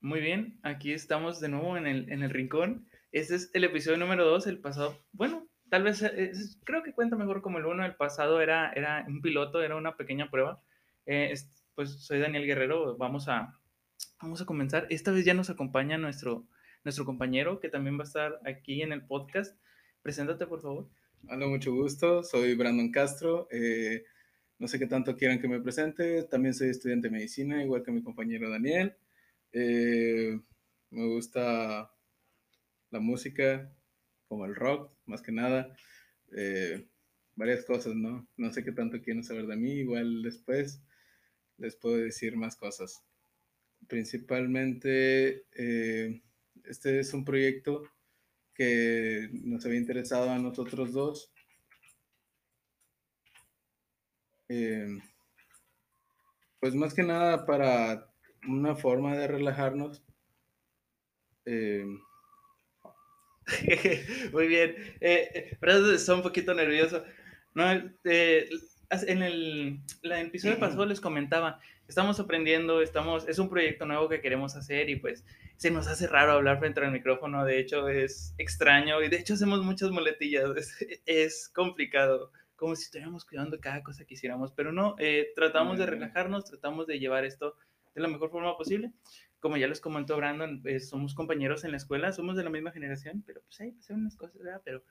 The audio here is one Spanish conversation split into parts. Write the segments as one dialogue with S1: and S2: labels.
S1: Muy bien, aquí estamos de nuevo en el, en el rincón. Este es el episodio número 2, el pasado, bueno, tal vez, eh, es- creo que cuenta mejor como el uno, el pasado era, era un piloto, era una pequeña prueba. Eh, es- pues soy Daniel Guerrero, vamos a, vamos a comenzar. Esta vez ya nos acompaña nuestro, nuestro compañero que también va a estar aquí en el podcast. Preséntate, por favor.
S2: Hola, mucho gusto. Soy Brandon Castro. eh, no sé qué tanto quieran que me presente. También soy estudiante de medicina, igual que mi compañero Daniel. Eh, me gusta la música, como el rock, más que nada. Eh, varias cosas, ¿no? No sé qué tanto quieren saber de mí. Igual después les puedo decir más cosas. Principalmente, eh, este es un proyecto que nos había interesado a nosotros dos. Pues más que nada para una forma de relajarnos. Eh,
S1: Muy bien. Eh, eh, pero está un poquito nervioso. No, eh, en el, la- el episodio pasado les comentaba, estamos aprendiendo, estamos, es un proyecto nuevo que queremos hacer y pues se nos hace raro hablar frente al micrófono, de hecho es extraño y de hecho hacemos muchas muletillas, es, es complicado, como si estuviéramos cuidando cada cosa que hiciéramos, pero no, eh, tratamos de relajarnos, tratamos de llevar esto de la mejor forma posible. Como ya les comentó Brandon, eh, somos compañeros en la escuela, somos de la misma generación, pero pues ahí pasaron unas cosas, ¿verdad? Pero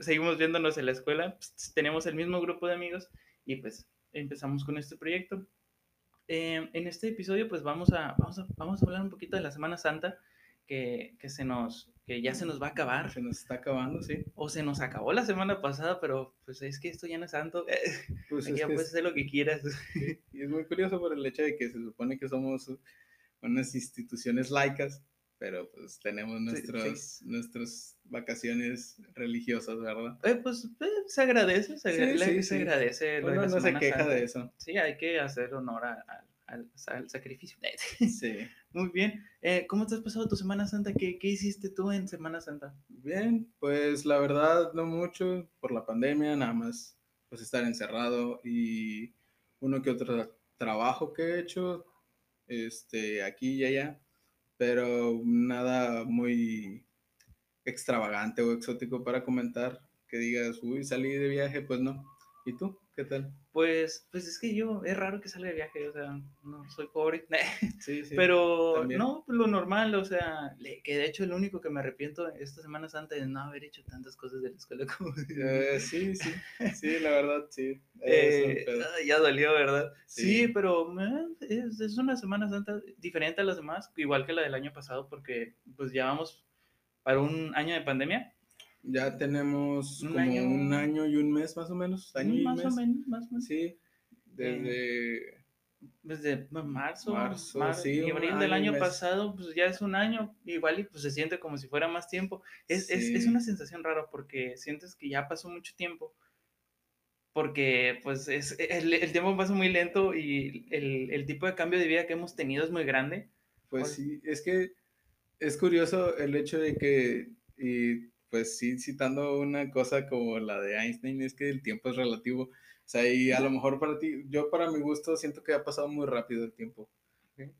S1: seguimos viéndonos en la escuela, pues, tenemos el mismo grupo de amigos y pues empezamos con este proyecto. Eh, en este episodio pues vamos a, vamos, a, vamos a hablar un poquito de la Semana Santa que, que, se nos, que ya se nos va a acabar.
S2: se nos está acabando, sí.
S1: O se nos acabó la semana pasada, pero pues es que esto ya no es santo.
S2: Pues
S1: Aquí ya puedes
S2: es-
S1: hacer lo que quieras.
S2: sí, y es muy curioso por el hecho de que se supone que somos unas instituciones laicas, pero pues tenemos
S1: Sí,
S2: nuestros, nuestras vacaciones religiosas, ¿verdad?
S1: Eh, pues eh, se agradece, se,
S2: Sí,
S1: agra-
S2: sí,
S1: se
S2: sí.
S1: agradece.
S2: Uno no se queja
S1: Santa.
S2: de eso.
S1: Sí, hay que hacer honor a- a- al, al sacrificio.
S2: Sí.
S1: Muy bien. Eh, ¿Cómo te has pasado tu Semana Santa? ¿Qué, ¿Qué hiciste tú en Semana Santa?
S2: Bien, pues la verdad no mucho por la pandemia, nada más pues estar encerrado y uno que otro trabajo que he hecho este aquí y allá, pero nada muy extravagante o exótico para comentar que digas, uy, salí de viaje, pues no. ¿Y tú? ¿Qué tal?
S1: Pues, pues es que yo, es raro que salga de viaje, o sea, no soy pobre.
S2: Sí, sí.
S1: Pero
S2: también.
S1: no, pues, lo normal, o sea, le- que de hecho lo único que me arrepiento esta Semana Santa es no haber hecho tantas cosas de la escuela como...
S2: Eh, sí, sí, sí, la verdad, sí.
S1: Eh, ah, ya dolió, ¿verdad? Sí,
S2: Sí.
S1: pero eh, es, es una Semana Santa diferente a las demás, igual que la del año pasado, porque pues ya vamos para un año de pandemia.
S2: Ya tenemos
S1: Un
S2: como
S1: año.
S2: un año y un mes más o menos. Año y
S1: más
S2: mes.
S1: o menos, más o menos.
S2: Sí, desde
S1: Desde marzo,
S2: Marzo,
S1: mar-
S2: sí,
S1: y abril del
S2: año y
S1: año
S2: mes.
S1: pasado, pues ya es un año, igual y pues se siente como si fuera más tiempo. Es, es, es
S2: Sí.
S1: una sensación rara porque sientes que ya pasó mucho tiempo, porque pues es, el, el tiempo pasa muy lento y el, el tipo de cambio de vida que hemos tenido es muy grande.
S2: Pues
S1: Oye.
S2: sí, es que es curioso el hecho de que, y pues sí, citando una cosa como la de Einstein, es que el tiempo es relativo. O sea, y a lo mejor para ti, yo para mi gusto siento que ha pasado muy rápido el tiempo.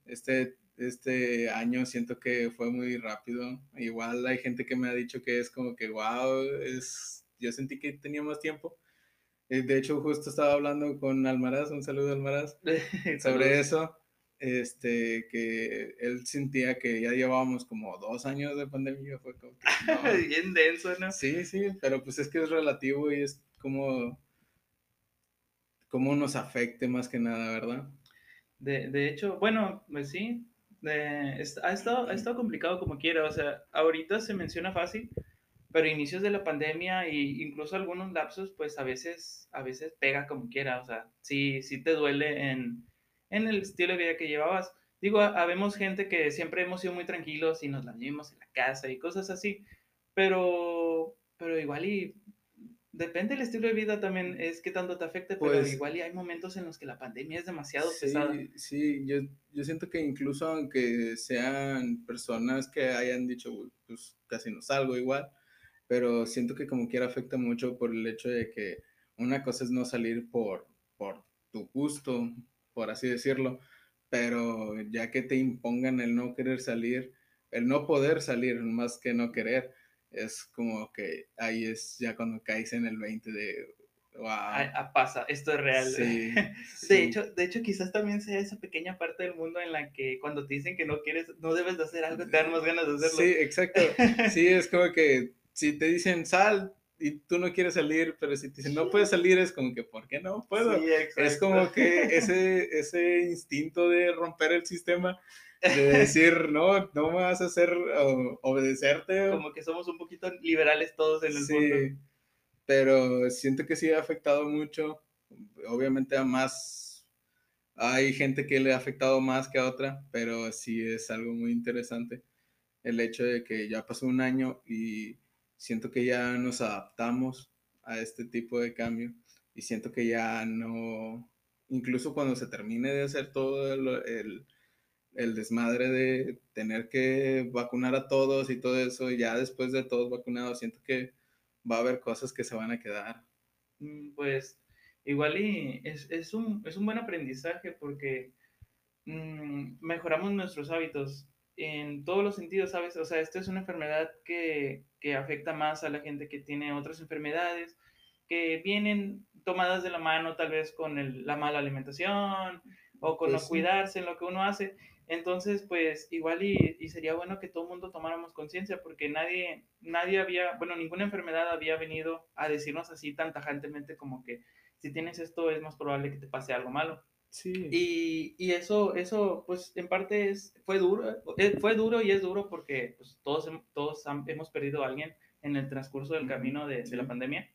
S2: Este, este año siento que fue muy rápido. Igual hay gente que me ha dicho que es como que, wow, es, yo sentí que tenía más tiempo. Eh, De hecho, justo estaba hablando con Almaraz, un saludo Almaraz, sobre eso, este, que él sentía que ya llevábamos como dos años de pandemia, fue como que, no.
S1: Bien denso, ¿no?
S2: Sí, sí, pero pues es que es relativo y es como, cómo nos afecte más que nada, ¿verdad?
S1: De, de hecho, bueno, pues sí, de- es- ha, estado, ha estado complicado como quiera, o sea, ahorita se menciona fácil, pero inicios de la pandemia e incluso algunos lapsos, pues a veces, a veces pega como quiera, o sea, sí, sí te duele en, en el estilo de vida que llevabas. Digo, ha- habemos gente que siempre hemos sido muy tranquilos y nos la vivimos en la casa y cosas así, pero, pero igual y depende del estilo de vida también, es que tanto te afecte, pero
S2: Pues-
S1: igual y hay momentos en los que la pandemia es demasiado
S2: Sí,
S1: pesada.
S2: sí, yo, yo siento que incluso aunque sean personas que hayan dicho, "Uy, pues casi no salgo igual, pero siento que como quiera afecta mucho por el hecho de que una cosa es no salir por, por tu gusto, por así decirlo, pero ya que te impongan el no querer salir, el no poder salir más que no querer, es como que ahí es ya cuando caes en el 20 de, wow.
S1: Ah, pasa, esto es real.
S2: Sí,
S1: de, Hecho, de hecho, quizás también sea esa pequeña parte del mundo en la que cuando te dicen que no quieres, no debes de hacer algo, te dan más ganas de hacerlo.
S2: Sí, exacto. Sí, es como que si te dicen sal, y tú no quieres salir, pero si te dicen no puedes salir, es como que, ¿por qué no puedo? es como que ese, ese instinto de romper el sistema, de decir, no, no me vas a hacer obedecerte.
S1: Como que somos un poquito liberales todos en el sí,
S2: Pero siento que sí ha afectado mucho. Obviamente a más, hay gente que le ha afectado más que a otra, pero sí es algo muy interesante el hecho de que ya pasó un año y siento que ya nos adaptamos a este tipo de cambio y siento que ya no, incluso cuando se termine de hacer todo el, el, desmadre de tener que vacunar a todos y todo eso, ya después de todos vacunados, siento que va a haber cosas que se van a quedar.
S1: Mm, pues igual y es, es, un, es un buen aprendizaje porque mm, mejoramos nuestros hábitos en todos los sentidos, ¿sabes? O sea, esto es una enfermedad que, que afecta más a la gente que tiene otras enfermedades, que vienen tomadas de la mano tal vez con el, la mala alimentación o con no pues cuidarse en lo que uno hace. Entonces, pues igual y, y sería bueno que todo el mundo tomáramos conciencia porque nadie, nadie había, bueno, ninguna enfermedad había venido a decirnos así tan tajantemente como que si tienes esto es más probable que te pase algo malo. Y, y, eso, eso, pues en parte es, fue duro, eh, fue duro y es duro porque pues, todos, todos hemos perdido a alguien en el transcurso del camino de, de la pandemia,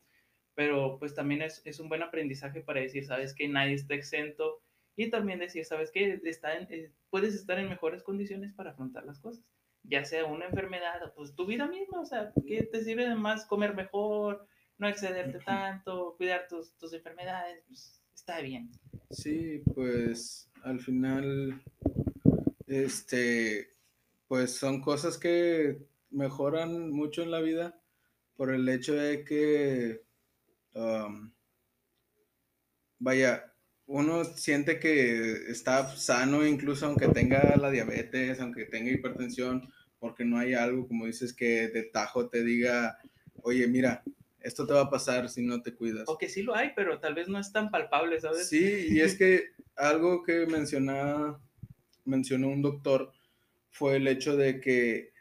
S1: pero pues también es, es, un buen aprendizaje para decir, sabes que nadie está exento. Y también decir, sabes que está eh, puedes estar en mejores condiciones para afrontar las cosas, ya sea una enfermedad, pues tu vida misma, o sea, ¿qué te sirve de más comer mejor, no excederte tanto, cuidar tus, tus enfermedades? Pues está bien.
S2: Sí, pues al final, este, pues son cosas que mejoran mucho en la vida por el hecho de que, um, vaya, uno siente que está sano incluso aunque tenga la diabetes, aunque tenga hipertensión, porque no hay algo, como dices, que de tajo te diga, oye, mira, esto te va a pasar si no te cuidas.
S1: O que sí lo hay, pero tal vez no es tan palpable, ¿sabes?
S2: Sí, y es que algo que menciona, mencionó un doctor fue el hecho de que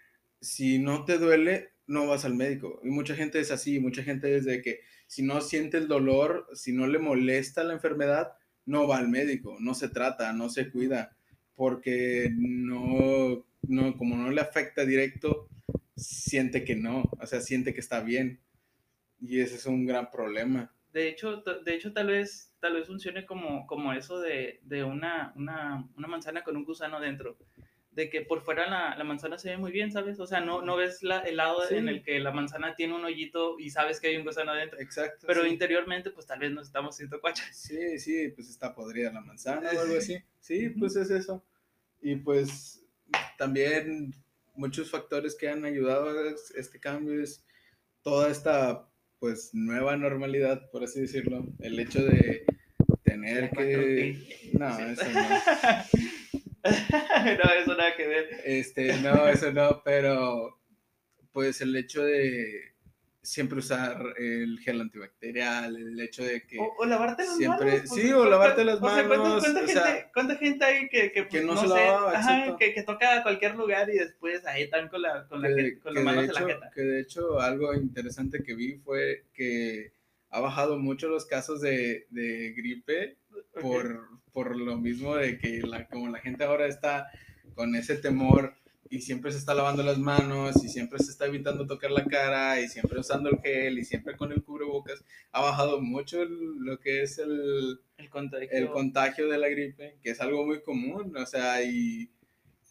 S2: si no te duele, no vas al médico. Y mucha gente es así, mucha gente es de que si no siente el dolor, si no le molesta la enfermedad, no va al médico, no se trata, no se cuida, porque no, no, como no le afecta directo, siente que no, o sea, siente que está bien. Y ese es un gran problema.
S1: De hecho, de hecho tal vez tal vez funcione como, como eso de, de una, una, una, manzana con un gusano dentro. De que por fuera la, la manzana se ve muy bien, ¿sabes? O sea, no, no ves la, el lado en el que la manzana tiene un hoyito y sabes que hay un gusano adentro.
S2: Exacto.
S1: Pero interiormente, pues tal vez nos estamos haciendo cuachas.
S2: Sí, sí, pues está podrida la manzana o algo así. Sí, pues es eso. Y pues también muchos factores que han ayudado a este cambio es toda esta pues nueva normalidad, por así decirlo, el hecho de tener que... No, eso no.
S1: no, eso nada que ver.
S2: Este, no, eso no, pero pues el hecho de siempre usar el gel antibacterial, el hecho de que...
S1: O, lavarte las siempre, manos.
S2: Pues, sí, o lavarte las manos.
S1: O sea, ¿cuánta, gente, ¿cuánta, gente, hay que, que,
S2: que no, se lavaba,
S1: ajá, que, que, toca a cualquier lugar y después ahí están con, la, con, la, con las manos
S2: hecho,
S1: en la jeta?
S2: Que de hecho algo interesante que vi fue que ha bajado mucho los casos de, de gripe por, okay. por lo mismo de que la, como la gente ahora está con ese temor y siempre se está lavando las manos y siempre se está evitando tocar la cara y siempre usando el gel y siempre con el cubrebocas, ha bajado mucho lo que es el,
S1: el, contagio.
S2: el contagio de la gripe, que es algo muy común, o sea, y,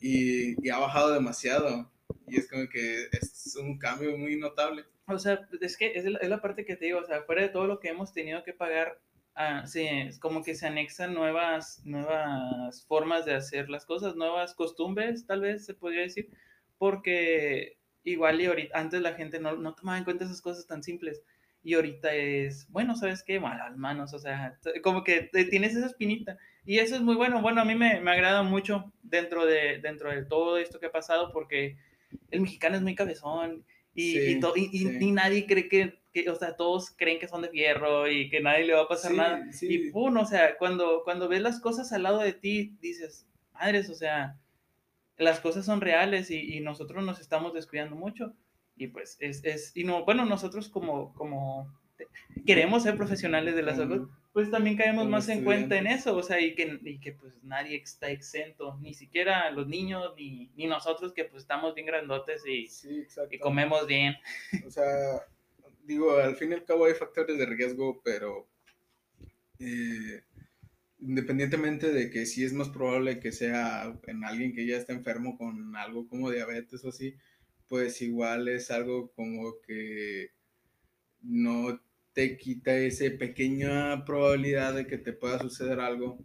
S2: y, y ha bajado demasiado. Y es como que es un cambio muy notable.
S1: O sea, es que es la, es la parte que te digo, o sea, fuera de todo lo que hemos tenido que pagar Ah, sí, como que se anexan nuevas, nuevas formas de hacer las cosas, nuevas costumbres, tal vez se podría decir, porque igual y ahorita, antes la gente no, no tomaba en cuenta esas cosas tan simples. Y ahorita es, bueno, ¿sabes qué? Malas manos, o sea, como que tienes esa espinita. Y eso es muy bueno. Bueno, a mí me, me agrada mucho dentro de, dentro de todo esto que ha pasado porque el mexicano es muy cabezón y, y, y, nadie cree que, que, o sea, todos creen que son de fierro y que nadie le va a pasar nada. Y pum, o sea, cuando, cuando ves las cosas al lado de ti, dices, madres, o sea, las cosas son reales y, nosotros nos estamos descuidando mucho. Y pues es, es, y no, bueno, nosotros como, como queremos ser profesionales de la salud, pues también caemos más en cuenta en eso, o sea, y que, y que pues nadie está exento, ni siquiera los niños, ni, ni nosotros que pues estamos bien grandotes y, y comemos bien.
S2: O sea, digo, al fin y al cabo hay factores de riesgo, pero eh, independientemente de que sí es más probable que sea en alguien que ya está enfermo con algo como diabetes o así, pues igual es algo como que no te quita esa pequeña probabilidad de que te pueda suceder algo.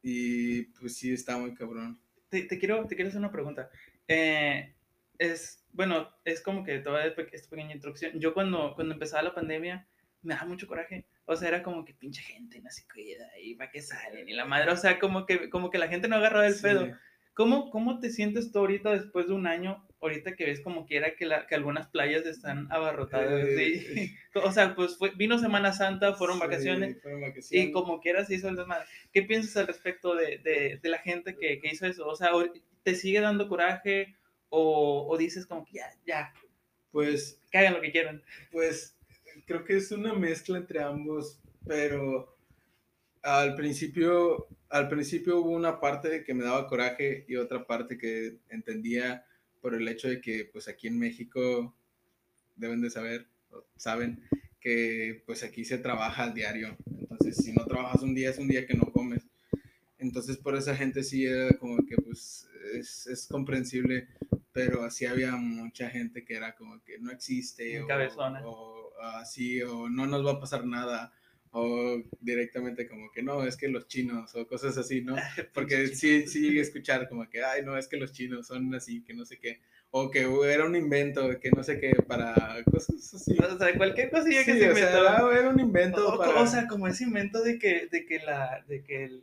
S2: Y pues sí, está muy cabrón.
S1: Te, te quiero, te quiero hacer una pregunta. Eh, es, bueno, es como que toda esta pequeña introducción. Yo cuando, cuando empezaba la pandemia, me daba mucho coraje. O sea, era como que pinche gente no se cuida y para qué salen y la madre, o sea, como que, como que la gente no agarraba el pedo. ¿Cómo, ¿Cómo te sientes tú ahorita después de un año ahorita que ves como quiera que, la, que algunas playas están abarrotadas. o sea, pues fue, vino Semana Santa, fueron, vacaciones, y como quiera se hizo el desmadre. ¿Qué piensas al respecto de, de, de la gente que, que, hizo eso? O sea, ¿te sigue dando coraje o, o, dices como que ya, ya?
S2: Pues...
S1: Que hagan lo que quieran.
S2: Pues creo que es una mezcla entre ambos, pero al principio, al principio hubo una parte que me daba coraje y otra parte que entendía por el hecho de que pues aquí en México deben de saber, saben que pues aquí se trabaja al diario. Entonces, si no trabajas un día, es un día que no comes. Entonces, por esa gente sí era como que pues es, es comprensible, pero así había mucha gente que era como que no existe o, o, así, o no nos va a pasar nada o directamente como que no, es que los chinos o cosas así, ¿no? Porque sí, sí escuchar como que, ay, no, es que los chinos son así, que no sé qué, o que era un invento, que no sé qué, para cosas así.
S1: O sea, cualquier cosilla que
S2: se inventó. era un invento
S1: o, para... O sea, como ese invento de que, de que, la, de que el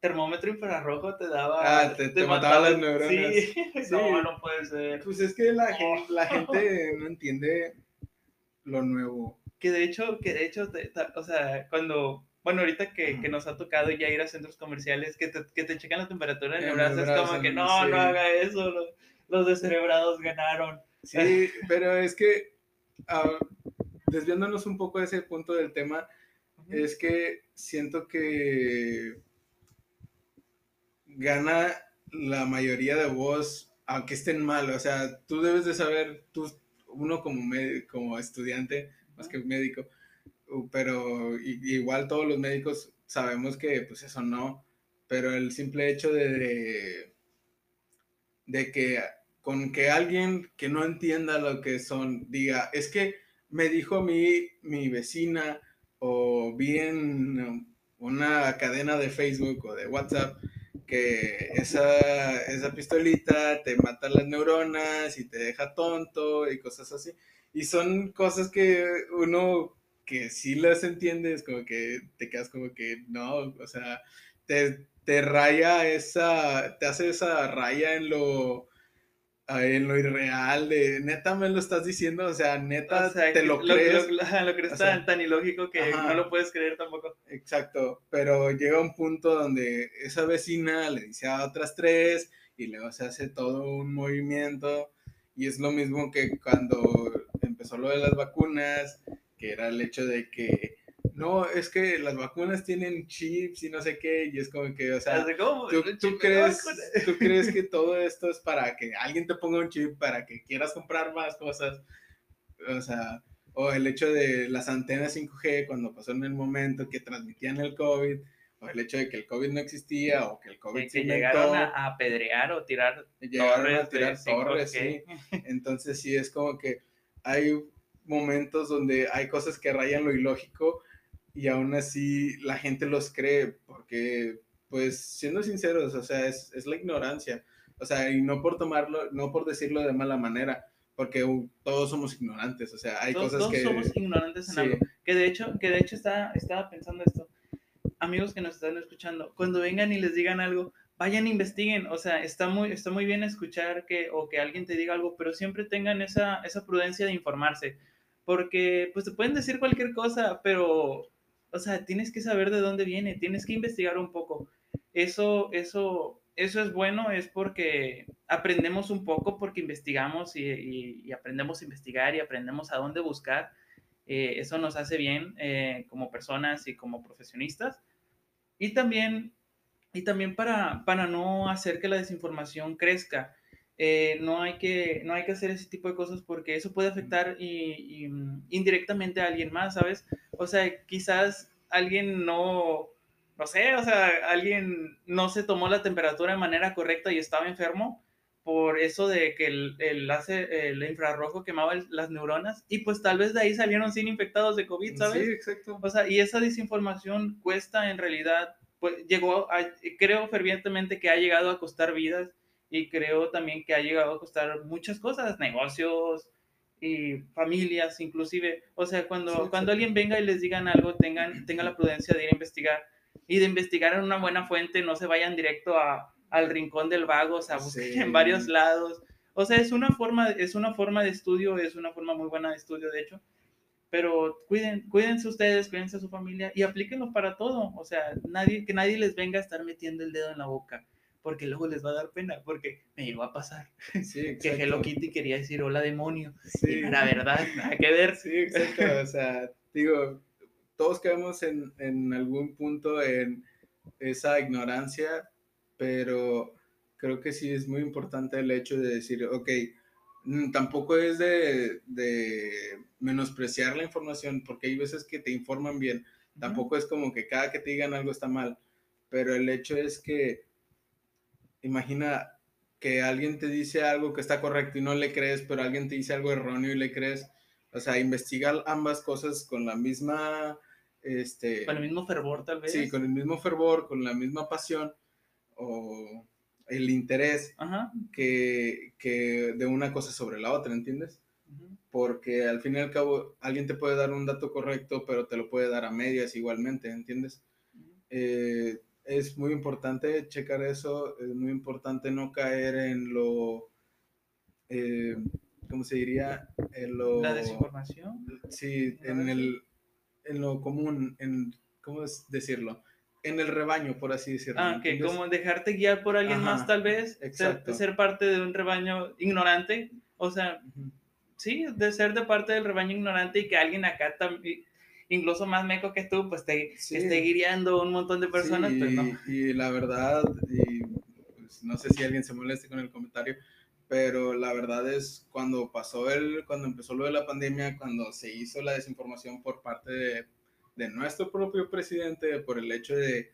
S1: termómetro infrarrojo te daba...
S2: Ah, te, te, mataba, las neuronas.
S1: Sí. no, no puede ser.
S2: Pues es que la, la gente no entiende lo nuevo
S1: que de hecho, que de hecho, o sea, cuando, bueno, ahorita que, que, nos ha tocado ya ir a centros comerciales, que te, que te checan la temperatura en el brazo, es como que no, no haga eso, los, los descerebrados ganaron.
S2: Sí, pero es que, uh, desviándonos un poco de ese punto del tema, es que siento que gana la mayoría de voz, aunque estén mal, o sea, tú debes de saber, tú, uno como, como estudiante, más que médico, pero igual todos los médicos sabemos que pues eso no, pero el simple hecho de, de, que con que alguien que no entienda lo que son diga, es que me dijo mi, mi vecina o vi en una cadena de Facebook o de WhatsApp que esa, esa pistolita te mata las neuronas y te deja tonto y cosas así. Y son cosas que uno que sí las entiende, es como que te quedas como que no, o sea, te, te raya esa, te hace esa raya en lo, en lo irreal de neta me lo estás diciendo, o sea, neta te lo, crees.
S1: Lo, crees tan, tan, ilógico que no lo puedes creer tampoco.
S2: Exacto, pero llega un punto donde esa vecina le dice a otras tres y luego se hace todo un movimiento y es lo mismo que cuando empezó lo de las vacunas, que era el hecho de que no, es que las vacunas tienen chips y no sé qué, y es como que, o sea, ¿tú, crees, tú crees que todo esto es para que alguien te ponga un chip, para que quieras comprar más cosas, o sea, o el hecho de las antenas 5G cuando pasó en el momento que transmitían el COVID, o el hecho de que el COVID no existía, o que el COVID
S1: que se llegaron a, apedrear o tirar torres,
S2: a tirar torres, sí. Entonces sí, es como que hay momentos donde hay cosas que rayan lo ilógico y aún así la gente los cree porque, pues, siendo sinceros, o sea, es, es la ignorancia. O sea, y no por tomarlo, no por decirlo de mala manera, porque todos somos ignorantes, o sea, hay cosas que...
S1: Todos somos ignorantes en algo. Que de hecho, que de hecho está, estaba pensando esto. amigos que nos están escuchando, cuando vengan y les digan algo, vayan investiguen, o sea, está muy, está muy bien escuchar que, o que alguien te diga algo, pero siempre tengan esa, esa prudencia de informarse, porque pues te pueden decir cualquier cosa, pero, o sea, tienes que saber de dónde viene, tienes que investigar un poco. Eso, eso, eso es bueno, es porque aprendemos un poco, porque investigamos y, aprendemos a investigar y aprendemos a dónde buscar. Eh, eso nos hace bien eh, como personas y como profesionistas. Y también y también para, para no hacer que la desinformación crezca. Eh, no, hay que, no hay que hacer ese tipo de cosas porque eso puede afectar y, mm, indirectamente a alguien más, ¿sabes? O sea, quizás alguien no, no sé, o sea, alguien no se tomó la temperatura de manera correcta y estaba enfermo por eso de que el, el, el infrarrojo quemaba las neuronas y pues tal vez de ahí salieron sin infectados de COVID, ¿sabes?
S2: Sí, exacto.
S1: O sea, y esa desinformación cuesta en realidad pues llegó, a, creo fervientemente que ha llegado a costar vidas y creo también que ha llegado a costar muchas cosas, negocios y familias inclusive. O sea, cuando, cuando alguien venga y les digan algo, tengan, tengan la prudencia de ir a investigar y de investigar en una buena fuente, no se vayan directo a, al rincón del vago, o sea, busquen en varios lados. O sea, es una, forma, es una forma de estudio, es una forma muy buena de estudio, de hecho pero cuiden, cuídense ustedes, cuídense a su familia y aplíquenlo para todo. O sea, nadie, que nadie les venga a estar metiendo el dedo en la boca, porque luego les va a dar pena, porque me llegó a pasar. que Hello Kitty quería decir hola demonio. Sí. Y la verdad, nada que ver.
S2: Sí, exacto. O sea, digo, todos caemos en, en algún punto en esa ignorancia, pero creo que sí es muy importante el hecho de decir, ok, tampoco es de, menospreciar la información, porque hay veces que te informan bien. Tampoco es como que cada que te digan algo está mal, pero el hecho es que, imagina que alguien te dice algo que está correcto y no le crees, pero alguien te dice algo erróneo y le crees. O sea, investigar ambas cosas con la misma... Este,
S1: con el mismo fervor, tal vez.
S2: Sí, con el mismo fervor, con la misma pasión. O el interés que, que, de una cosa sobre la otra, ¿entiendes? Porque al fin y al cabo alguien te puede dar un dato correcto, pero te lo puede dar a medias igualmente, ¿entiendes? Eh, es muy importante checar eso, es muy importante no caer en lo, eh, ¿cómo se diría? En lo,
S1: la desinformación.
S2: Sí, en, el, en lo común, en, ¿cómo es decirlo? En el rebaño, por así decirlo.
S1: Ah, que como dejarte guiar por alguien más, tal vez, ser, ser, parte de un rebaño ignorante, o sea, sí, de ser de parte del rebaño ignorante y que alguien acá también, incluso más meco que tú, pues te esté guiando un montón de personas, pues no.
S2: Y la verdad, y pues, no sé si alguien se moleste con el comentario, pero la verdad es cuando pasó el, cuando empezó lo de la pandemia, cuando se hizo la desinformación por parte de de nuestro propio presidente por el hecho de,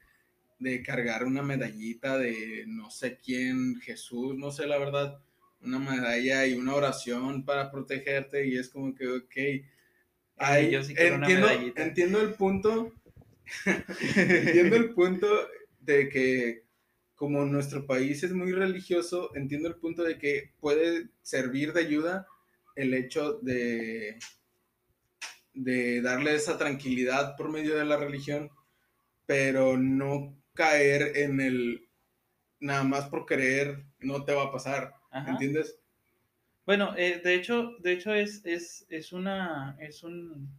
S2: de cargar una medallita de no sé quién, Jesús, no sé la verdad, una medalla y una oración para protegerte y es como que, ok, entiendo, entiendo el punto, entiendo el punto de que como nuestro país es muy religioso, entiendo el punto de que puede servir de ayuda el hecho de de darle esa tranquilidad por medio de la religión, pero no caer en el nada más por creer no te va a pasar, ¿entiendes?
S1: Bueno, eh, de hecho, de hecho es, es, es una, es un,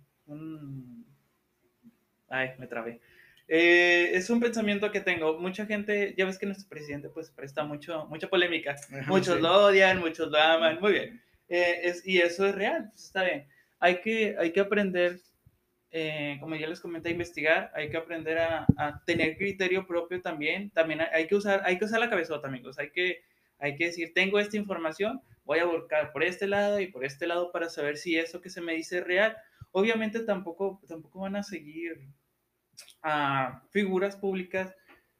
S1: ay, me trabé. Eh, es un pensamiento que tengo. Mucha gente, ya ves que nuestro presidente pues presta mucho, mucha polémica. muchos lo odian, muchos lo aman, muy bien. Eh, es, y eso es real, pues está bien hay que, hay que aprender, eh, como ya les comenté, a investigar, hay que aprender a, tener criterio propio también, también hay que usar, hay que usar la cabezota, amigos, hay que, hay que decir, tengo esta información, voy a buscar por este lado y por este lado para saber si eso que se me dice es real. Obviamente tampoco, tampoco van a seguir a figuras públicas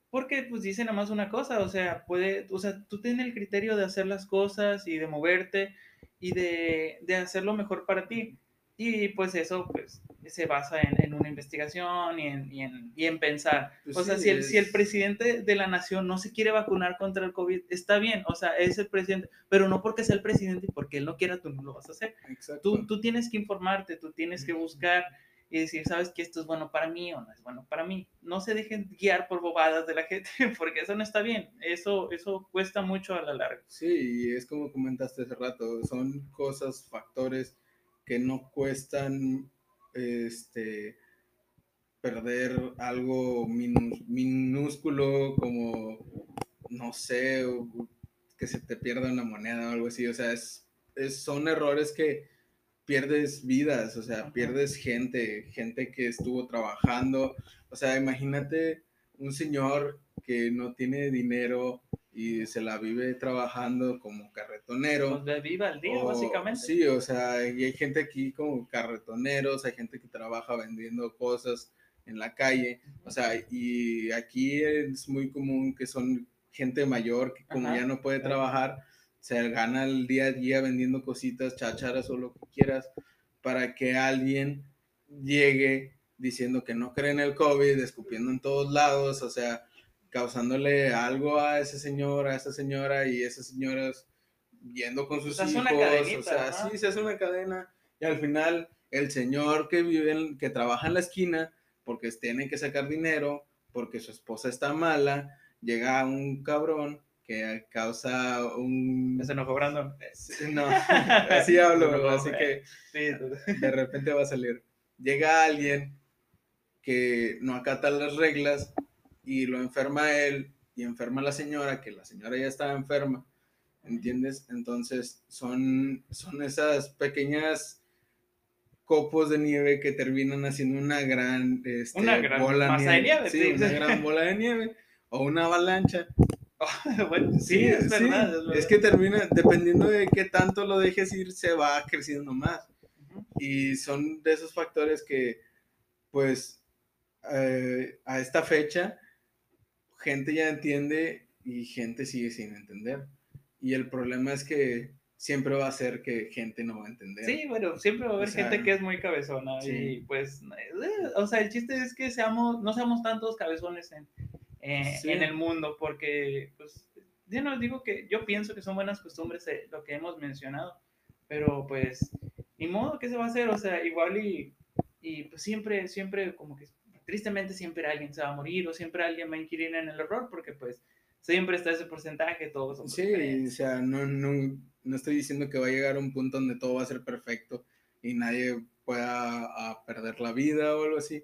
S1: porque pues dicen nada más una cosa, o sea, puede, o sea, tú tienes el criterio de hacer las cosas y de moverte y de, de hacerlo mejor para ti. Y pues eso pues se basa en, en una investigación y en, y en, y en pensar. Pues o sea, si el, si el presidente de la nación no se quiere vacunar contra el COVID, está bien, o sea, es el presidente, pero no porque sea el presidente y porque él no quiera, tú no lo vas a hacer. Tú, tú tienes que informarte, tú tienes que buscar y decir, sabes que esto es bueno para mí o no es bueno para mí. No se dejen guiar por bobadas de la gente, porque eso no está bien. Eso, eso cuesta mucho a la larga.
S2: Sí, y es como comentaste hace rato, son cosas, factores que no cuestan este perder algo minúsculo como no sé que se te pierda una moneda o algo así. O sea es, son errores que pierdes vidas o sea pierdes gente gente que estuvo trabajando. O sea imagínate un señor que no tiene dinero y se la vive trabajando como carretonero.
S1: Pues viva el día, básicamente.
S2: Sí, o sea, y hay gente aquí como carretoneros, hay gente que trabaja vendiendo cosas en la calle, o sea, y aquí es muy común que son gente mayor que como ya no puede trabajar, se gana el día a día vendiendo cositas, chacharas o lo que quieras, para que alguien llegue diciendo que no cree en el COVID, escupiendo en todos lados, o sea, causándole algo a ese señor, a esa señora y esas señoras yendo con sus hijos, o sea, sí, se hace una cadena y al final el señor que vive, que trabaja en la esquina, porque tiene que sacar dinero, porque su esposa está mala, llega un cabrón que causa un...
S1: ¿Se enojó Brandon?
S2: No, así hablo, así que de repente va a salir. Llega alguien que no acata las reglas y lo enferma él y enferma la señora, que la señora ya estaba enferma, ¿entiendes? Entonces son, son esas pequeñas copos de nieve que terminan haciendo una gran, este,
S1: una gran bola de nieve.
S2: sí, una gran bola de nieve o una avalancha.
S1: bueno, sí, es verdad,
S2: es que termina, dependiendo de qué tanto lo dejes ir, se va creciendo más. Y son de esos factores que, pues, eh, a esta fecha, gente ya entiende y gente sigue sin entender. Y el problema es que siempre va a ser que gente no va a entender.
S1: Sí, bueno, siempre va a haber gente que es muy cabezona y pues, eh, o sea, el chiste es que seamos, no seamos tantos cabezones en, eh, en el mundo, porque, pues, yo no digo que, yo pienso que son buenas costumbres lo que hemos mencionado, pero pues, ni modo, ¿qué se va a hacer? O sea, igual y, y pues siempre, siempre como que tristemente siempre alguien se va a morir o siempre alguien va a inquirir en el error porque pues siempre está ese porcentaje, todos son
S2: Sí, o sea, no, no, no estoy diciendo que va a llegar a un punto donde todo va a ser perfecto y nadie pueda perder la vida o algo así,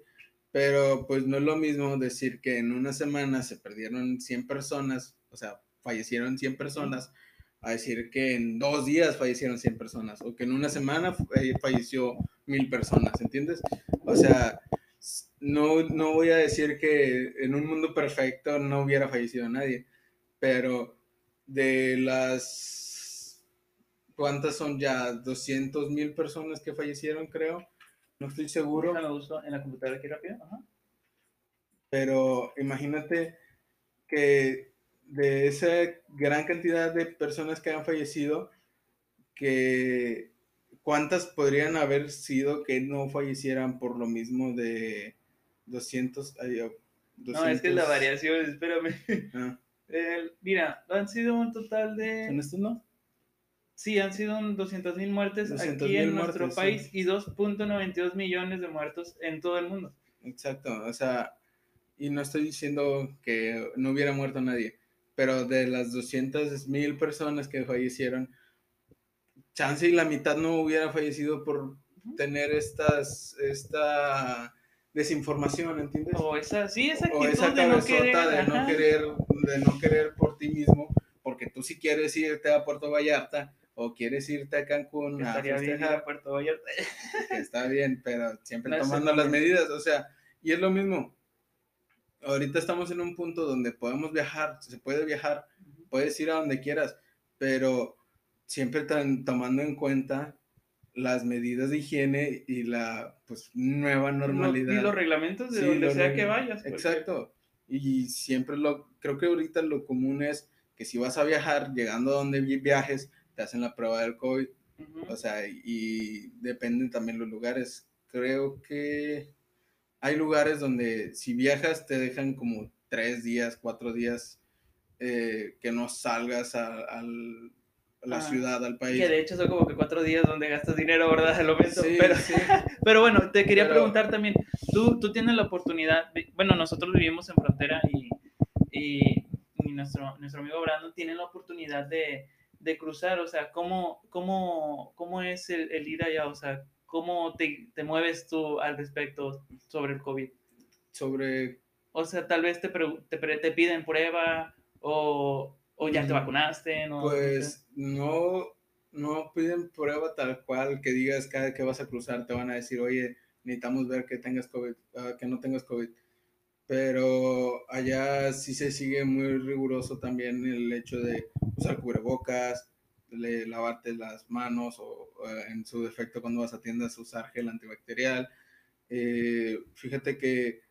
S2: pero pues no es lo mismo decir que en una semana se perdieron 100 personas, o sea, fallecieron 100 personas, a decir que en dos días fallecieron 100 personas o que en una semana eh, falleció mil personas, ¿entiendes? O sea, no, no voy a decir que en un mundo perfecto no hubiera fallecido nadie, pero de las, ¿cuántas son ya? 200 mil personas que fallecieron, creo. No estoy seguro.
S1: en la computadora aquí rápido.
S2: Pero imagínate que de esa gran cantidad de personas que han fallecido, que cuántas podrían haber sido que no fallecieran por lo mismo de 200,
S1: No, es que la variación, espérame. Ah. mira, han sido un total de...
S2: ¿Son estos no?
S1: Sí, han sido 200 mil muertes aquí en nuestro país y 2.92 millones de muertos en todo el mundo.
S2: Exacto, o sea, y no estoy diciendo que no hubiera muerto nadie, pero de las 200 mil personas que fallecieron, chance y la mitad no hubiera fallecido por tener estas, esta desinformación, ¿entiendes?
S1: O esa, sí, esa actitud
S2: o esa
S1: de no querer,
S2: de no querer, de no querer por ti mismo, porque tú si quieres irte a Puerto Vallarta o quieres irte a Cancún
S1: a bien a Puerto Vallarta.
S2: Está bien, pero siempre tomando las medidas, o sea, y es lo mismo. Ahorita estamos en un punto donde podemos viajar, se puede viajar, puedes ir a donde quieras, pero siempre tomando en cuenta las medidas de higiene y la pues nueva normalidad.
S1: Y los reglamentos de donde sea que vayas.
S2: Exacto. Y siempre lo, creo que ahorita lo común es que si vas a viajar, llegando a donde viajes, te hacen la prueba del COVID. O sea, y dependen también los lugares. Creo que hay lugares donde si viajas te dejan como tres días, cuatro días eh, que no salgas al la
S1: Ah,
S2: ciudad, al país.
S1: Que de hecho son como que cuatro días donde gastas dinero, ¿verdad? Menos.
S2: Sí,
S1: pero,
S2: sí.
S1: pero bueno, te quería
S2: Pero-
S1: preguntar también, tú, tú tienes la oportunidad, de- bueno, nosotros vivimos en frontera y, y, y nuestro, nuestro amigo Brandon tiene la oportunidad de, de cruzar, o sea, ¿cómo, cómo, cómo es el, el ir allá? O sea, ¿cómo te, te mueves tú al respecto sobre el COVID?
S2: Sobre
S1: O sea, tal vez te, te, pre- te piden prueba o, o ya te
S2: Mm,
S1: vacunaste, ¿no?
S2: Pues no, no piden prueba tal cual que digas cada que vas a cruzar te van a decir, oye, necesitamos ver que tengas COVID, ah, que no tengas COVID. Pero allá sí se sigue muy riguroso también el hecho de usar cubrebocas, de lavarte las manos o eh, en su defecto cuando vas a tiendas usar gel antibacterial. Eh, fíjate que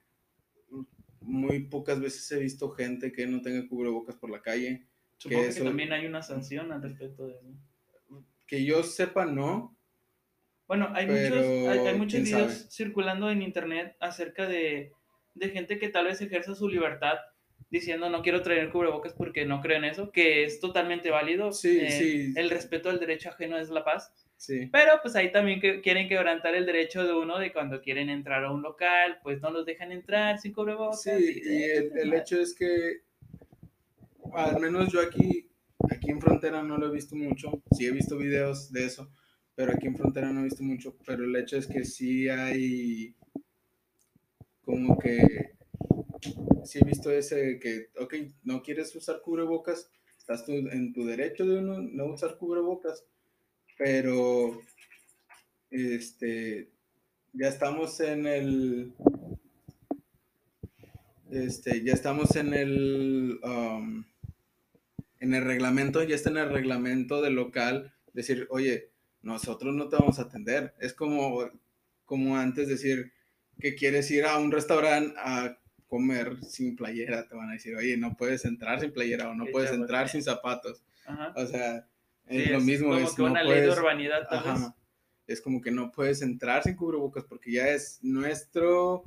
S2: muy pocas veces he visto gente que no tenga cubrebocas por la calle.
S1: Supongo que,
S2: eso-
S1: también hay una sanción al respecto de eso.
S2: Que yo sepa, no.
S1: Bueno, hay
S2: Pero,
S1: muchos, hay, hay muchos
S2: ¿quién
S1: videos
S2: sabe?
S1: circulando en internet acerca de, de gente que tal vez ejerza su libertad diciendo no quiero traer cubrebocas porque no creo en eso, que es totalmente válido.
S2: Sí,
S1: Eh,
S2: sí.
S1: El respeto al derecho ajeno es la paz.
S2: Sí.
S1: Pero pues ahí también que quieren quebrantar el derecho de uno de cuando quieren entrar a un local, pues no los dejan entrar sin cubrebocas.
S2: Sí, y el, el hecho es que, al menos yo aquí, aquí en Frontera no lo he visto mucho. Sí he visto videos de eso, pero aquí en Frontera no he visto mucho. Pero el hecho es que sí hay como que, sí he visto ese que, ok, no quieres usar cubrebocas, estás tú en tu derecho de uno, no usar cubrebocas, pero este, ya estamos en el, este, ya estamos en el, um, en el reglamento, ya está en el reglamento del local, decir, oye, nosotros no te vamos a atender. Es como, como antes decir que quieres ir a un restaurante a comer sin playera, te van a decir, oye, no puedes entrar sin playera o no
S1: Sí,
S2: puedes entrar sin zapatos.
S1: Ajá.
S2: O sea,
S1: Sí,
S2: es lo mismo.
S1: Como
S2: es,
S1: que
S2: no
S1: una ley de
S2: puedes-
S1: urbanidad tal vez.
S2: Ajá. Es como que no puedes entrar sin cubrebocas porque ya es nuestro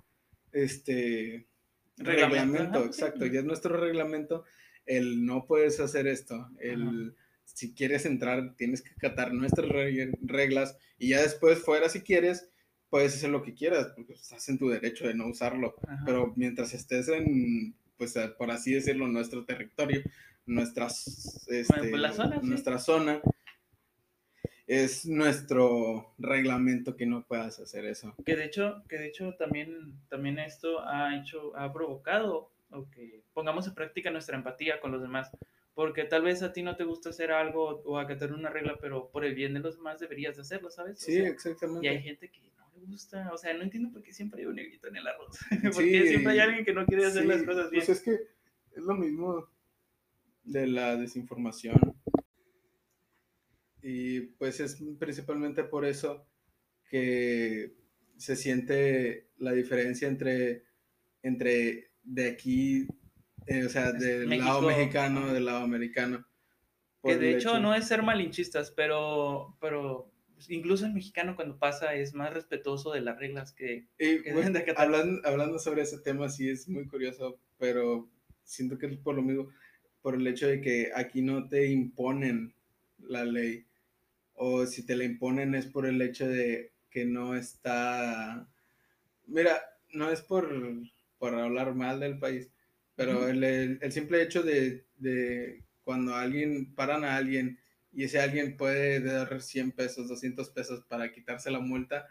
S2: este
S1: Reglamento,
S2: exacto, ya es nuestro reglamento el no puedes hacer esto, el si quieres entrar tienes que acatar nuestras re- reglas y ya después fuera si quieres puedes hacer lo que quieras porque estás en tu derecho de no usarlo,
S1: Ajá.
S2: pero mientras estés en pues por así decirlo nuestro territorio, nuestras este,
S1: pues, la zona, sí.
S2: nuestra zona es nuestro reglamento que no puedas hacer eso.
S1: Que de hecho, que de hecho también, también esto ha hecho, ha provocado o que pongamos en práctica nuestra empatía con los demás. Porque tal vez a ti no te gusta hacer algo o acatar una regla, pero por el bien de los demás deberías de hacerlo, ¿sabes? O
S2: Sí,
S1: sea,
S2: exactamente.
S1: y hay gente que no le gusta, o sea, no entiendo por qué siempre hay un negrito en el arroz. Porque
S2: Sí,
S1: siempre hay alguien que no quiere hacer
S2: Sí,
S1: las cosas bien.
S2: Pues es que es lo mismo de la desinformación. Y pues es principalmente por eso que se siente la diferencia entre, entre de aquí, eh, o sea, del
S1: México,
S2: lado mexicano, del lado americano.
S1: que de hecho no es ser malinchistas, pero, pero incluso el mexicano cuando pasa es más respetuoso de las reglas que...
S2: Y,
S1: que
S2: bueno,
S1: de acatar.
S2: hablando, hablando sobre ese tema, sí es muy curioso, pero siento que es por lo mismo, por el hecho de que aquí no te imponen la ley, o si te la imponen es por el hecho de que no está... Mira, no es por, por hablar mal del país, pero el, el- simple hecho de, de cuando alguien, paran a alguien y ese alguien puede dar 100 pesos, 200 pesos para quitarse la multa,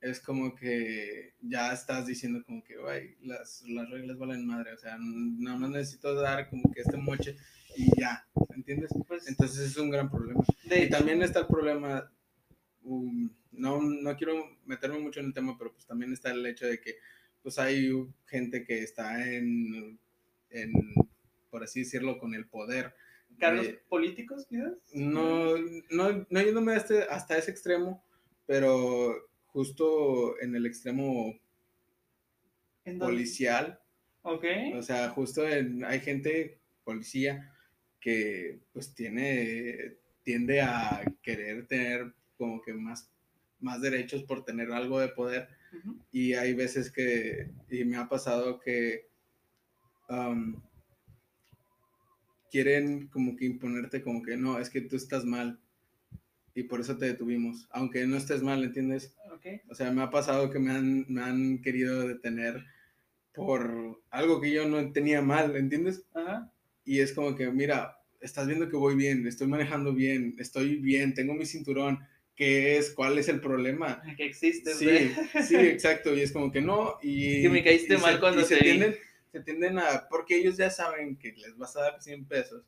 S2: es como que ya estás diciendo como que, "Güey, las, las reglas valen madre, o sea, nada más necesito dar como que este moche y ya, ¿entiendes?
S1: Pues,
S2: Entonces es un gran problema.
S1: de
S2: Y también está el problema, um, no, no quiero meterme mucho en el tema, pero pues también está el hecho de que pues hay gente que está en, en por así decirlo, con el poder.
S1: cargos
S2: de-
S1: políticos, quizás.
S2: no, no, no yéndome a este- hasta ese extremo, pero justo en el extremo
S1: ¿En
S2: policial,
S1: Ok.
S2: o sea, justo en- hay gente, policía, que pues tiene, tiende a querer tener como que más, más derechos por tener algo de poder Y hay veces que, y me ha pasado que um, quieren como que imponerte como que no, es que tú estás mal y por eso te detuvimos, aunque no estés mal, ¿entiendes?
S1: Okay.
S2: O sea, me ha pasado que me han, me han querido detener por algo que yo no tenía mal, ¿entiendes?
S1: Ajá.
S2: Y es como que, mira, estás viendo que voy bien, estoy manejando bien, estoy bien, tengo mi cinturón, ¿qué es? ¿Cuál es el problema?
S1: Que existe.
S2: Sí, sí, exacto, y es como que no, y...
S1: Que me caíste
S2: y
S1: mal
S2: se,
S1: cuando
S2: y se tienden, se tienden a... Porque ellos ya saben que les vas a dar 100 pesos,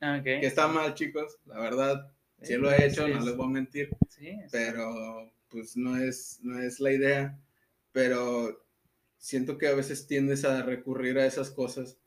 S1: Ah,
S2: que está mal, chicos, la verdad, si
S1: Sí,
S2: lo he hecho, no
S1: es-
S2: les voy a mentir, pero pues no es, no es la idea, pero siento que a veces tiendes a recurrir a esas cosas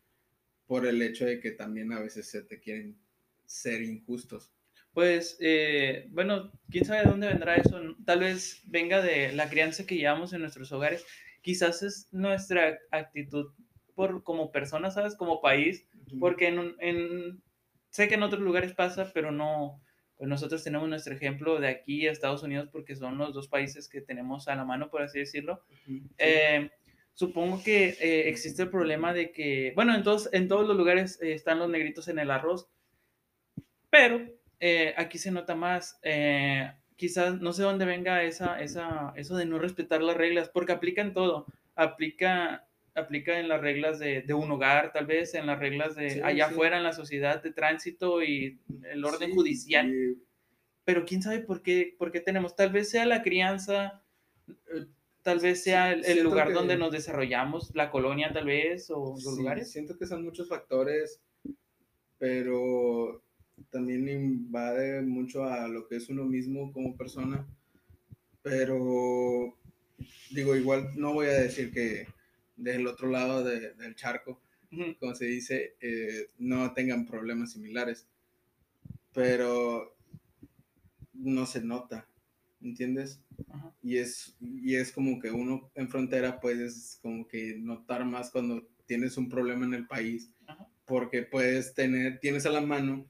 S2: por el hecho de que también a veces se te quieren ser injustos.
S1: Pues, eh, bueno, quién sabe de dónde vendrá eso. Tal vez venga de la crianza que llevamos en nuestros hogares. Quizás es nuestra actitud por, como personas, ¿sabes? Como país. Porque en, en- sé que en otros lugares pasa, pero no. Pues nosotros tenemos nuestro ejemplo de aquí a Estados Unidos porque son los dos países que tenemos a la mano, por así decirlo.
S2: Sí.
S1: Eh, supongo que eh, existe el problema de que, bueno, en todos, en todos los lugares eh, están los negritos en el arroz, pero eh, aquí se nota más. eh, quizás no sé dónde venga esa, esa, eso de no respetar las reglas, porque aplica en todo. Aplica, aplica en las reglas de, de un hogar, tal vez, en las reglas de
S2: Sí,
S1: allá
S2: sí.
S1: afuera, en la sociedad de tránsito y el orden
S2: Sí,
S1: judicial
S2: y,
S1: pero quién sabe por qué, por qué tenemos. Tal vez sea la crianza, eh, tal vez sea el, el lugar
S2: que-
S1: donde nos desarrollamos, la colonia tal vez, o los
S2: sí,
S1: lugares.
S2: Siento que son muchos factores, pero también invade mucho a lo que es uno mismo como persona. Pero digo, igual no voy a decir que del otro lado de- del charco, como se dice, eh, no tengan problemas similares. Pero no se nota, ¿entiendes? Y es, y es como que uno en frontera puedes como que notar más cuando tienes un problema en el país, porque puedes tener, tienes a la mano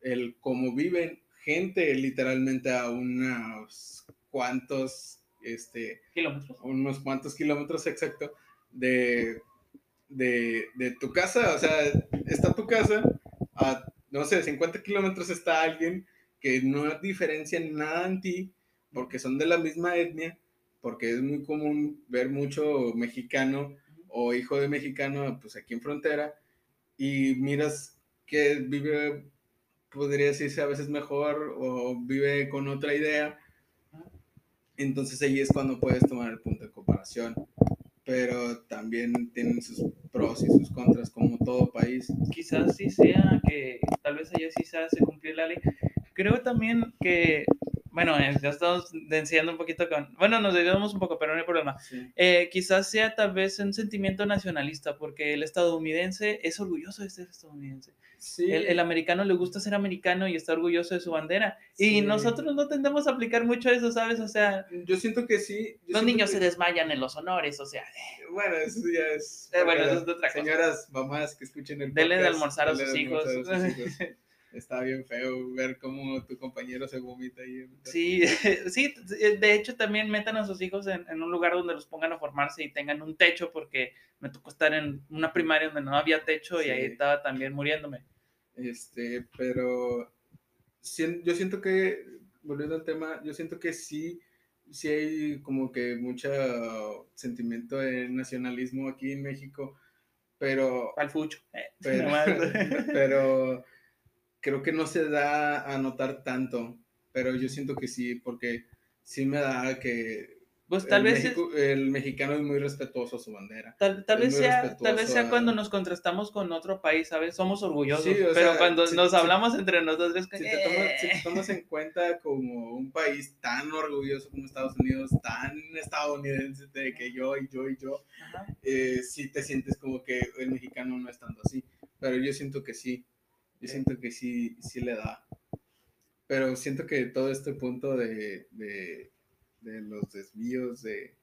S2: el cómo viven gente literalmente a unos cuantos, este,
S1: Kilómetros.
S2: unos cuantos kilómetros exacto de, de, de tu casa. O sea, está tu casa, a, no sé, 50 kilómetros está alguien que no diferencia nada en ti, porque son de la misma etnia, porque es muy común ver mucho mexicano o hijo de mexicano, pues aquí en frontera, y miras que vive, podría decirse a veces mejor, o vive con otra idea, entonces ahí es cuando puedes tomar el punto de comparación. Pero también tienen sus pros y sus contras, como todo país.
S1: Quizás sí sea que, tal vez allá sí se hace cumplir la ley. Creo también que, bueno, eh, ya estamos enseñando un poquito con, bueno, nos desviamos un poco, pero no hay problema.
S2: Sí.
S1: Eh, quizás sea tal vez un sentimiento nacionalista, porque el estadounidense es orgulloso de ser estadounidense.
S2: Sí,
S1: El, el americano le gusta ser americano y está orgulloso de su bandera. Y nosotros no tendemos a aplicar mucho eso, ¿sabes? O sea,
S2: yo siento que sí. yo
S1: los niños
S2: que-
S1: se desmayan en los honores, o sea,
S2: Bueno, eso ya es.
S1: Eh, bueno, eso es otra cosa.
S2: Señoras, mamás que escuchen el
S1: Denle de almorzar a sus hijos.
S2: almorzar a sus hijos. Está bien feo ver cómo tu compañero se vomita ahí.
S1: sí, sí, de hecho también metan a sus hijos en, en un lugar donde los pongan a formarse y tengan un techo, porque me tocó estar en una primaria donde no había techo y ahí estaba también muriéndome.
S2: Este, pero yo siento que, volviendo al tema, yo siento que sí, sí hay como que mucho sentimiento de nacionalismo aquí en México, pero,
S1: Al fucho. eh,
S2: pero, pero creo que no se da a notar tanto, pero yo siento que sí, porque sí me da que
S1: Pues tal
S2: el,
S1: vez, es-
S2: el mexicano es muy respetuoso a su bandera.
S1: tal, tal vez sea, tal vez sea
S2: a-
S1: cuando nos contrastamos con otro país, ¿sabes? Somos orgullosos,
S2: Sí,
S1: pero
S2: sea,
S1: cuando
S2: si-
S1: nos
S2: si-
S1: hablamos entre nosotros,
S2: Si te, tomas, si te tomas en cuenta como un país tan orgulloso como Estados Unidos, tan estadounidense de que yo y yo y yo, eh, sí te sientes como que el mexicano no es tanto así. Pero yo siento que sí, yo siento que sí, sí le da. Pero siento que todo este punto de, de, de los desvíos de,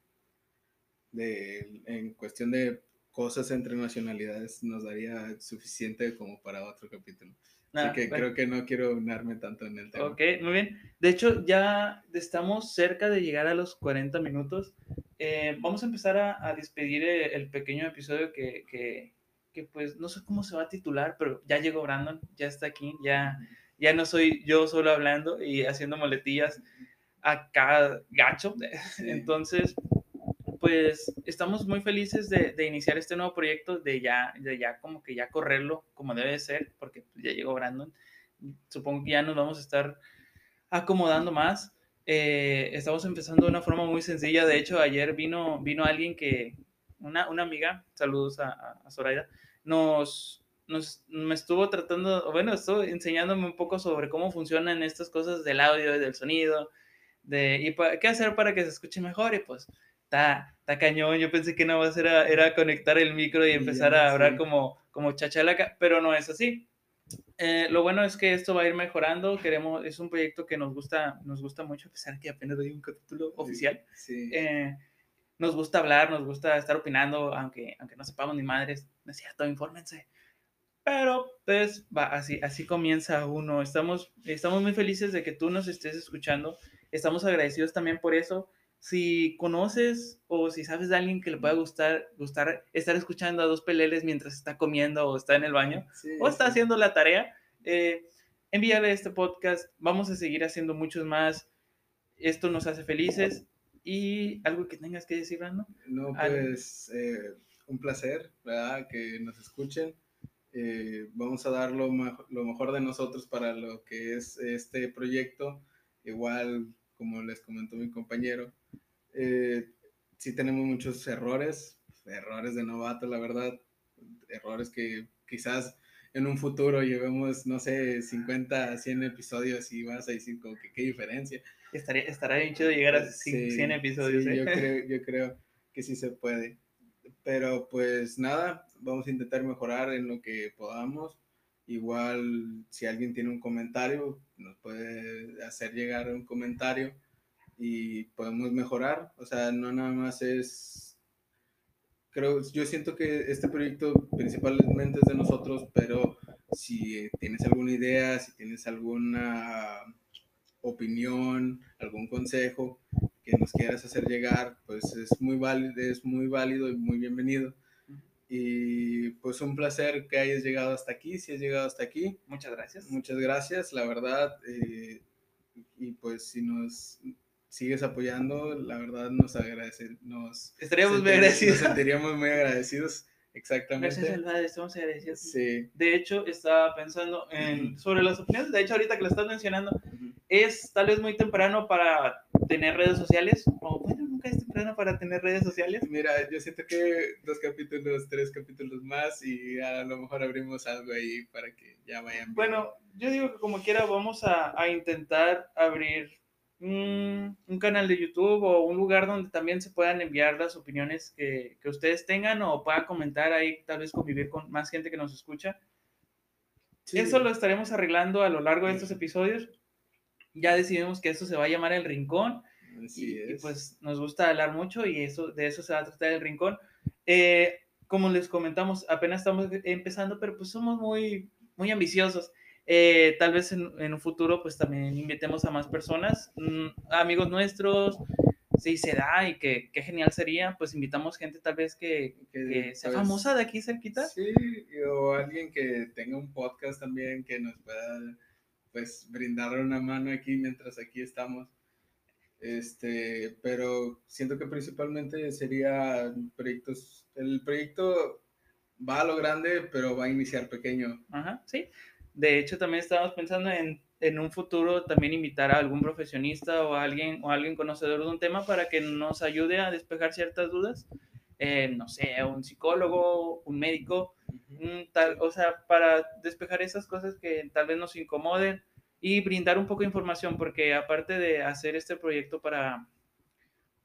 S2: de, en cuestión de cosas entre nacionalidades nos daría suficiente como para otro capítulo.
S1: Ah,
S2: Así que
S1: bueno.
S2: creo que no quiero unarme tanto en el tema.
S1: Ok, muy bien. De hecho, ya estamos cerca de llegar a los 40 minutos. Eh, vamos a empezar a, a despedir eh, el pequeño episodio que, que- que pues no sé cómo se va a titular, pero ya llegó Brandon, ya está aquí, ya, ya no soy yo solo hablando y haciendo moletillas acá gacho. Entonces, pues estamos muy felices de, de, iniciar este nuevo proyecto, de ya, de ya como que ya correrlo como debe ser, porque ya llegó Brandon. Supongo que ya nos vamos a estar acomodando más. Eh, estamos empezando de una forma muy sencilla. De hecho, ayer vino, vino alguien que, una, una amiga, saludos a, a Zoraida, nos, nos, me estuvo tratando, bueno, estuvo enseñándome un poco sobre cómo funcionan estas cosas del audio y del sonido, de y qué hacer para que se escuche mejor. Y pues, está, cañón. Yo pensé que nada más era, era conectar el micro y empezar a hablar como, como chachalaca, pero no es así. Eh, lo bueno es que esto va a ir mejorando. Queremos, es un proyecto que nos gusta, nos gusta mucho, a pesar que apenas doy un capítulo oficial. Eh, nos gusta hablar, nos gusta estar opinando, aunque, aunque no sepamos ni madres, no es cierto, infórmense. Pero pues va, así, así comienza uno. Estamos, estamos muy felices de que tú nos estés escuchando. Estamos agradecidos también por eso si conoces o si sabes de alguien que le pueda gustar, gustar estar escuchando a dos peleles mientras está comiendo o está en el baño o está haciendo la tarea, eh, envíale este podcast. Vamos a seguir haciendo muchos más. Esto nos hace felices. ¿Y algo que tengas que decir, Brando?
S2: No, pues eh, un placer, ¿verdad? Que nos escuchen. Eh, vamos a dar lo, lo mejor de nosotros para lo que es este proyecto. Igual, como les comentó mi compañero, eh, sí tenemos muchos errores, errores de novato, la verdad, errores que quizás en un futuro llevemos, no sé, 50, 100 episodios y vas a decir como que qué diferencia.
S1: Estaría, estará bien chido llegar a 100 episodios.
S2: Sí, ¿eh? yo, creo, yo creo que sí se puede. Pero pues nada, vamos a intentar mejorar en lo que podamos. Igual si alguien tiene un comentario, nos puede hacer llegar un comentario y podemos mejorar. O sea, no nada más es, creo, yo siento que este proyecto principalmente es de nosotros, pero si tienes alguna idea, si tienes alguna opinión, algún consejo que nos quieras hacer llegar, pues es muy válido, es muy válido y muy bienvenido. Y pues un placer que hayas llegado hasta aquí, si has llegado hasta aquí.
S1: Muchas gracias.
S2: Muchas gracias, la verdad. Eh, y pues si nos sigues apoyando, la verdad nos agradece, nos
S1: estaríamos muy agradecidos.
S2: Nos sentiríamos muy agradecidos, exactamente.
S1: Gracias, Alvade, estamos agradecidos.
S2: Sí.
S1: De hecho, estaba pensando en, sobre las opiniones, de hecho, ahorita que lo estás mencionando, es tal vez muy temprano para tener redes sociales, o bueno, nunca es temprano para tener redes sociales.
S2: Mira, yo siento que dos capítulos, tres capítulos más y a lo mejor abrimos algo ahí para que ya vayan.
S1: Bueno, yo digo que como quiera vamos a, a intentar abrir un, canal de YouTube o un lugar donde también se puedan enviar las opiniones que, que, ustedes tengan o puedan comentar ahí, tal vez convivir con más gente que nos escucha. Eso lo estaremos arreglando a lo largo de estos episodios. Ya decidimos que esto se va a llamar El Rincón. y, pues nos gusta hablar mucho y eso, de eso se va a tratar El Rincón. Eh, como les comentamos, apenas estamos empezando, pero pues somos muy, muy ambiciosos. Eh, tal vez en, un futuro pues también invitemos a más personas, mm, amigos nuestros, si se da y que, genial sería, pues invitamos gente tal vez que, que, sea pues, famosa de aquí cerquita.
S2: Sí, o alguien que tenga un podcast también que nos pueda pues brindar una mano aquí mientras aquí estamos. Este, pero siento que principalmente sería proyectos, el proyecto va a lo grande, pero va a iniciar pequeño.
S1: Ajá, sí. De hecho, también estábamos pensando en, en un futuro también invitar a algún profesionista o a alguien, o alguien conocedor de un tema para que nos ayude a despejar ciertas dudas. Eh, no sé, un psicólogo, un médico, tal, o sea, para despejar esas cosas que tal vez nos incomoden y brindar un poco de información, porque aparte de hacer este proyecto para,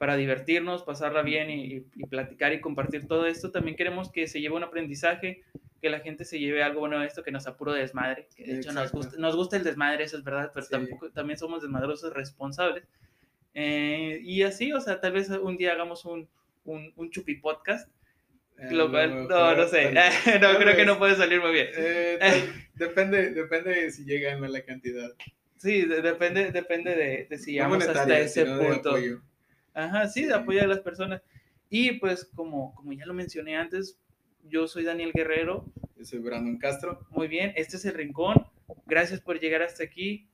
S1: para divertirnos, pasarla bien y, y, platicar y compartir todo esto, también queremos que se lleve un aprendizaje que la gente se lleve algo bueno de esto, que nos apuro de desmadre. Que de hecho nos gusta, nos gusta, el desmadre, eso es verdad, pero tampoco, también somos desmadrosos responsables. Eh, y así, o sea, tal vez un día hagamos un, un, un chupi podcast. Eh, no, no, sé, no, creo que no puede salir muy bien.
S2: Eh, depende, depende de si llegan a la cantidad.
S1: Sí, depende, depende de, de si llegamos hasta ese punto. Ajá, sí, de apoyo a las personas. Y pues como, como ya lo mencioné antes, Yo soy Daniel Guerrero.
S2: Yo soy Brandon Castro.
S1: Muy bien, este es el Rincón. Gracias por llegar hasta aquí.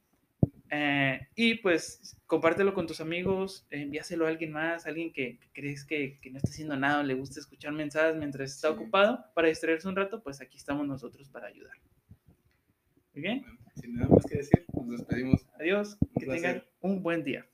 S1: Eh, y pues compártelo con tus amigos, envíaselo a alguien más, alguien que, crees que, que, no está haciendo nada, le gusta escuchar mensajes mientras está ocupado para distraerse un rato, pues aquí estamos nosotros para ayudar. Muy bien.
S2: sin nada más que decir, nos despedimos.
S1: Adiós, que tengan un buen día.